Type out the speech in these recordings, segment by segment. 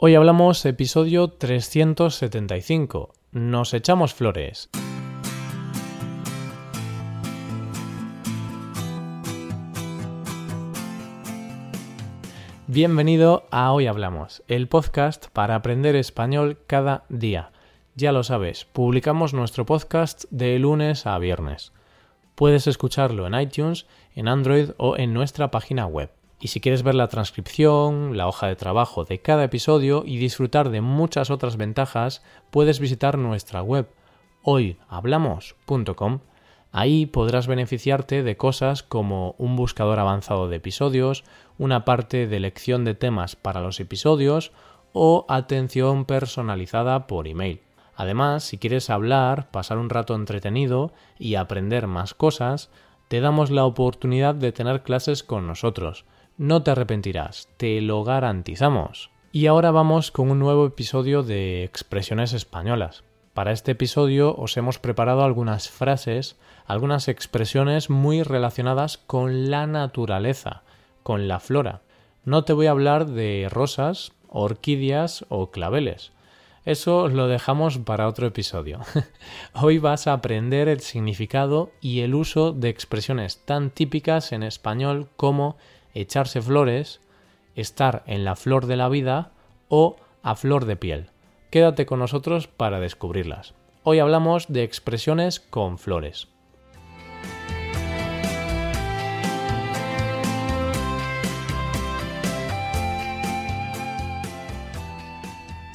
Hoy hablamos episodio 375. Nos echamos flores. Bienvenido a Hoy Hablamos, el podcast para aprender español cada día. Ya lo sabes, publicamos nuestro podcast de lunes a viernes. Puedes escucharlo en iTunes, en Android o en nuestra página web. Y si quieres ver la transcripción, la hoja de trabajo de cada episodio y disfrutar de muchas otras ventajas, puedes visitar nuestra web hoyhablamos.com. Ahí podrás beneficiarte de cosas como un buscador avanzado de episodios, una parte de elección de temas para los episodios o atención personalizada por email. Además, si quieres hablar, pasar un rato entretenido y aprender más cosas, te damos la oportunidad de tener clases con nosotros no te arrepentirás, te lo garantizamos. Y ahora vamos con un nuevo episodio de expresiones españolas. Para este episodio os hemos preparado algunas frases, algunas expresiones muy relacionadas con la naturaleza, con la flora. No te voy a hablar de rosas, orquídeas o claveles. Eso lo dejamos para otro episodio. Hoy vas a aprender el significado y el uso de expresiones tan típicas en español como echarse flores, estar en la flor de la vida o a flor de piel. Quédate con nosotros para descubrirlas. Hoy hablamos de expresiones con flores.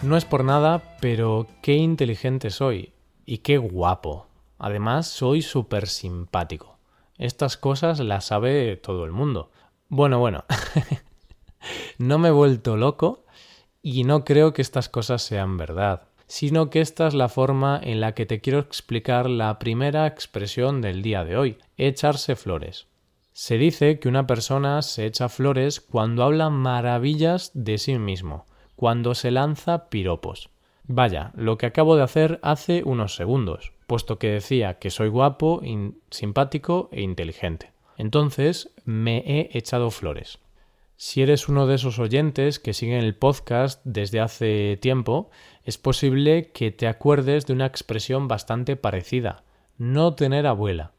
No es por nada, pero qué inteligente soy y qué guapo. Además, soy súper simpático. Estas cosas las sabe todo el mundo. Bueno, bueno. no me he vuelto loco y no creo que estas cosas sean verdad, sino que esta es la forma en la que te quiero explicar la primera expresión del día de hoy, echarse flores. Se dice que una persona se echa flores cuando habla maravillas de sí mismo, cuando se lanza piropos. Vaya, lo que acabo de hacer hace unos segundos, puesto que decía que soy guapo, simpático e inteligente. Entonces me he echado flores. Si eres uno de esos oyentes que siguen el podcast desde hace tiempo, es posible que te acuerdes de una expresión bastante parecida, no tener abuela.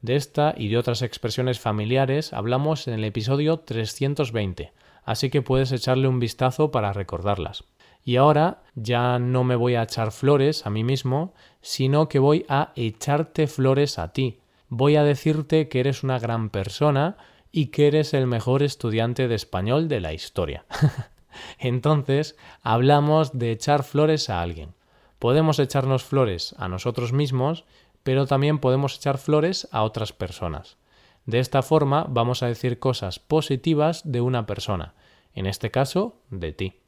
De esta y de otras expresiones familiares hablamos en el episodio 320, así que puedes echarle un vistazo para recordarlas. Y ahora ya no me voy a echar flores a mí mismo, sino que voy a echarte flores a ti, voy a decirte que eres una gran persona y que eres el mejor estudiante de español de la historia. Entonces, hablamos de echar flores a alguien. Podemos echarnos flores a nosotros mismos, pero también podemos echar flores a otras personas. De esta forma vamos a decir cosas positivas de una persona, en este caso de ti.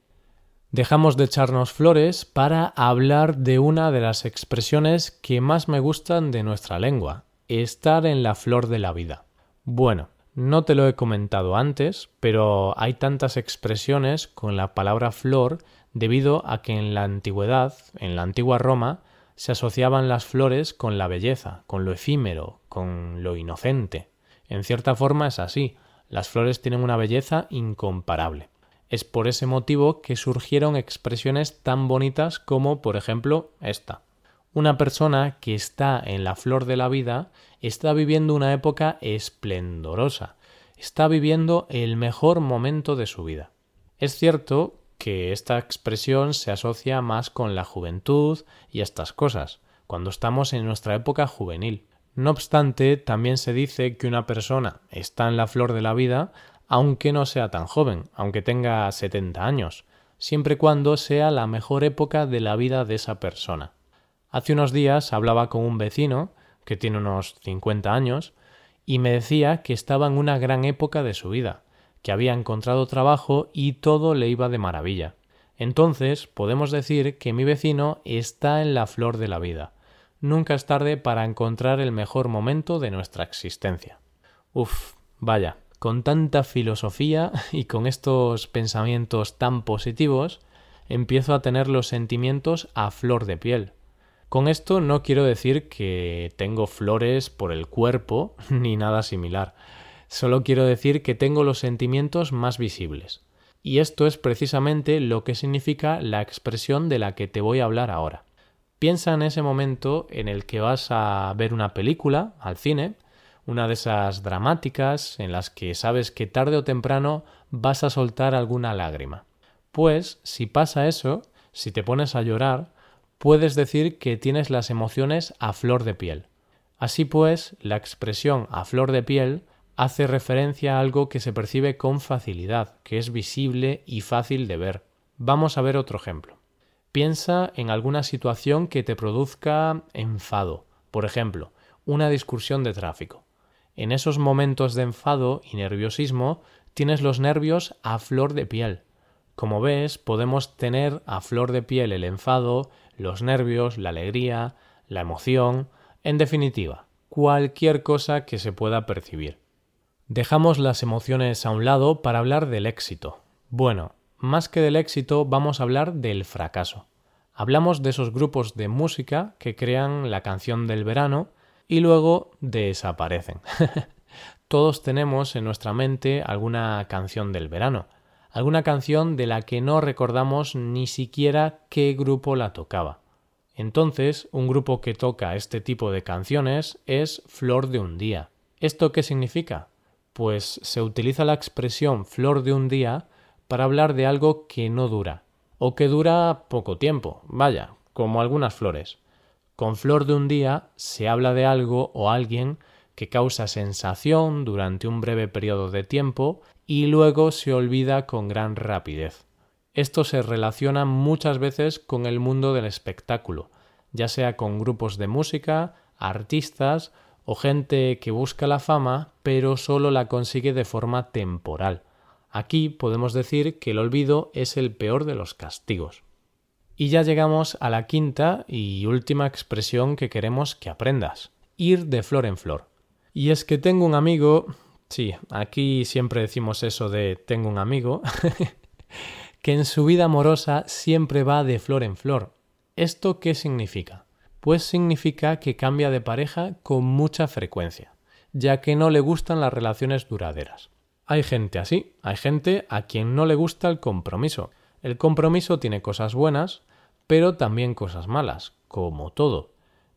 Dejamos de echarnos flores para hablar de una de las expresiones que más me gustan de nuestra lengua, estar en la flor de la vida. Bueno, no te lo he comentado antes, pero hay tantas expresiones con la palabra flor debido a que en la antigüedad, en la antigua Roma, se asociaban las flores con la belleza, con lo efímero, con lo inocente. En cierta forma es así, las flores tienen una belleza incomparable. Es por ese motivo que surgieron expresiones tan bonitas como, por ejemplo, esta. Una persona que está en la flor de la vida está viviendo una época esplendorosa, está viviendo el mejor momento de su vida. Es cierto que esta expresión se asocia más con la juventud y estas cosas, cuando estamos en nuestra época juvenil. No obstante, también se dice que una persona está en la flor de la vida aunque no sea tan joven, aunque tenga 70 años, siempre y cuando sea la mejor época de la vida de esa persona. Hace unos días hablaba con un vecino, que tiene unos 50 años, y me decía que estaba en una gran época de su vida, que había encontrado trabajo y todo le iba de maravilla. Entonces podemos decir que mi vecino está en la flor de la vida. Nunca es tarde para encontrar el mejor momento de nuestra existencia. Uf, vaya, con tanta filosofía y con estos pensamientos tan positivos, empiezo a tener los sentimientos a flor de piel. Con esto no quiero decir que tengo flores por el cuerpo ni nada similar. Solo quiero decir que tengo los sentimientos más visibles. Y esto es precisamente lo que significa la expresión de la que te voy a hablar ahora. Piensa en ese momento en el que vas a ver una película al cine, una de esas dramáticas en las que sabes que tarde o temprano vas a soltar alguna lágrima. Pues si pasa eso, si te pones a llorar, puedes decir que tienes las emociones a flor de piel. Así pues, la expresión a flor de piel hace referencia a algo que se percibe con facilidad, que es visible y fácil de ver. Vamos a ver otro ejemplo. Piensa en alguna situación que te produzca enfado, por ejemplo, una discusión de tráfico. En esos momentos de enfado y nerviosismo tienes los nervios a flor de piel. Como ves, podemos tener a flor de piel el enfado, los nervios, la alegría, la emoción, en definitiva, cualquier cosa que se pueda percibir. Dejamos las emociones a un lado para hablar del éxito. Bueno, más que del éxito, vamos a hablar del fracaso. Hablamos de esos grupos de música que crean la canción del verano y luego desaparecen. Todos tenemos en nuestra mente alguna canción del verano, alguna canción de la que no recordamos ni siquiera qué grupo la tocaba. Entonces, un grupo que toca este tipo de canciones es Flor de un día. ¿Esto qué significa? Pues se utiliza la expresión flor de un día para hablar de algo que no dura, o que dura poco tiempo, vaya, como algunas flores. Con flor de un día se habla de algo o alguien que causa sensación durante un breve periodo de tiempo y luego se olvida con gran rapidez. Esto se relaciona muchas veces con el mundo del espectáculo, ya sea con grupos de música, artistas o gente que busca la fama pero solo la consigue de forma temporal. Aquí podemos decir que el olvido es el peor de los castigos. Y ya llegamos a la quinta y última expresión que queremos que aprendas, ir de flor en flor. Y es que tengo un amigo, sí, aquí siempre decimos eso de tengo un amigo, que en su vida amorosa siempre va de flor en flor. ¿Esto qué significa? Pues significa que cambia de pareja con mucha frecuencia, ya que no le gustan las relaciones duraderas. Hay gente así, hay gente a quien no le gusta el compromiso. El compromiso tiene cosas buenas, pero también cosas malas, como todo.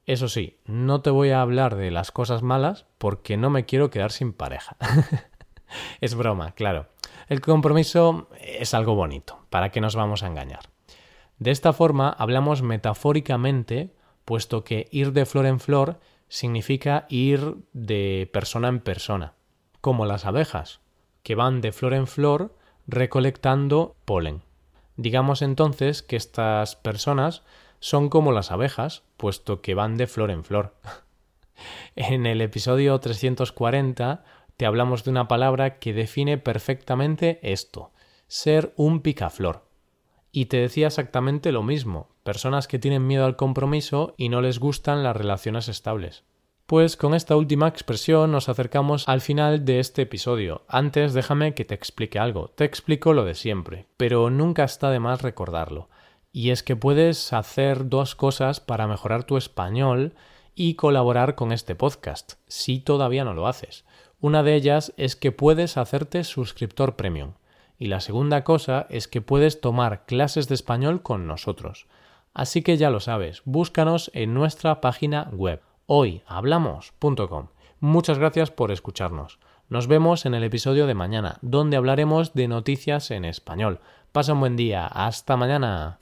Eso sí, no te voy a hablar de las cosas malas porque no me quiero quedar sin pareja. es broma, claro. El compromiso es algo bonito, ¿para qué nos vamos a engañar? De esta forma hablamos metafóricamente, puesto que ir de flor en flor significa ir de persona en persona, como las abejas que van de flor en flor recolectando polen. Digamos entonces que estas personas son como las abejas, puesto que van de flor en flor. en el episodio 340 te hablamos de una palabra que define perfectamente esto, ser un picaflor. Y te decía exactamente lo mismo, personas que tienen miedo al compromiso y no les gustan las relaciones estables. Pues con esta última expresión nos acercamos al final de este episodio. Antes déjame que te explique algo. Te explico lo de siempre, pero nunca está de más recordarlo. Y es que puedes hacer dos cosas para mejorar tu español y colaborar con este podcast, si todavía no lo haces. Una de ellas es que puedes hacerte suscriptor premium. Y la segunda cosa es que puedes tomar clases de español con nosotros. Así que ya lo sabes, búscanos en nuestra página web hoyhablamos.com. Muchas gracias por escucharnos. Nos vemos en el episodio de mañana, donde hablaremos de noticias en español. Pasa un buen día. Hasta mañana.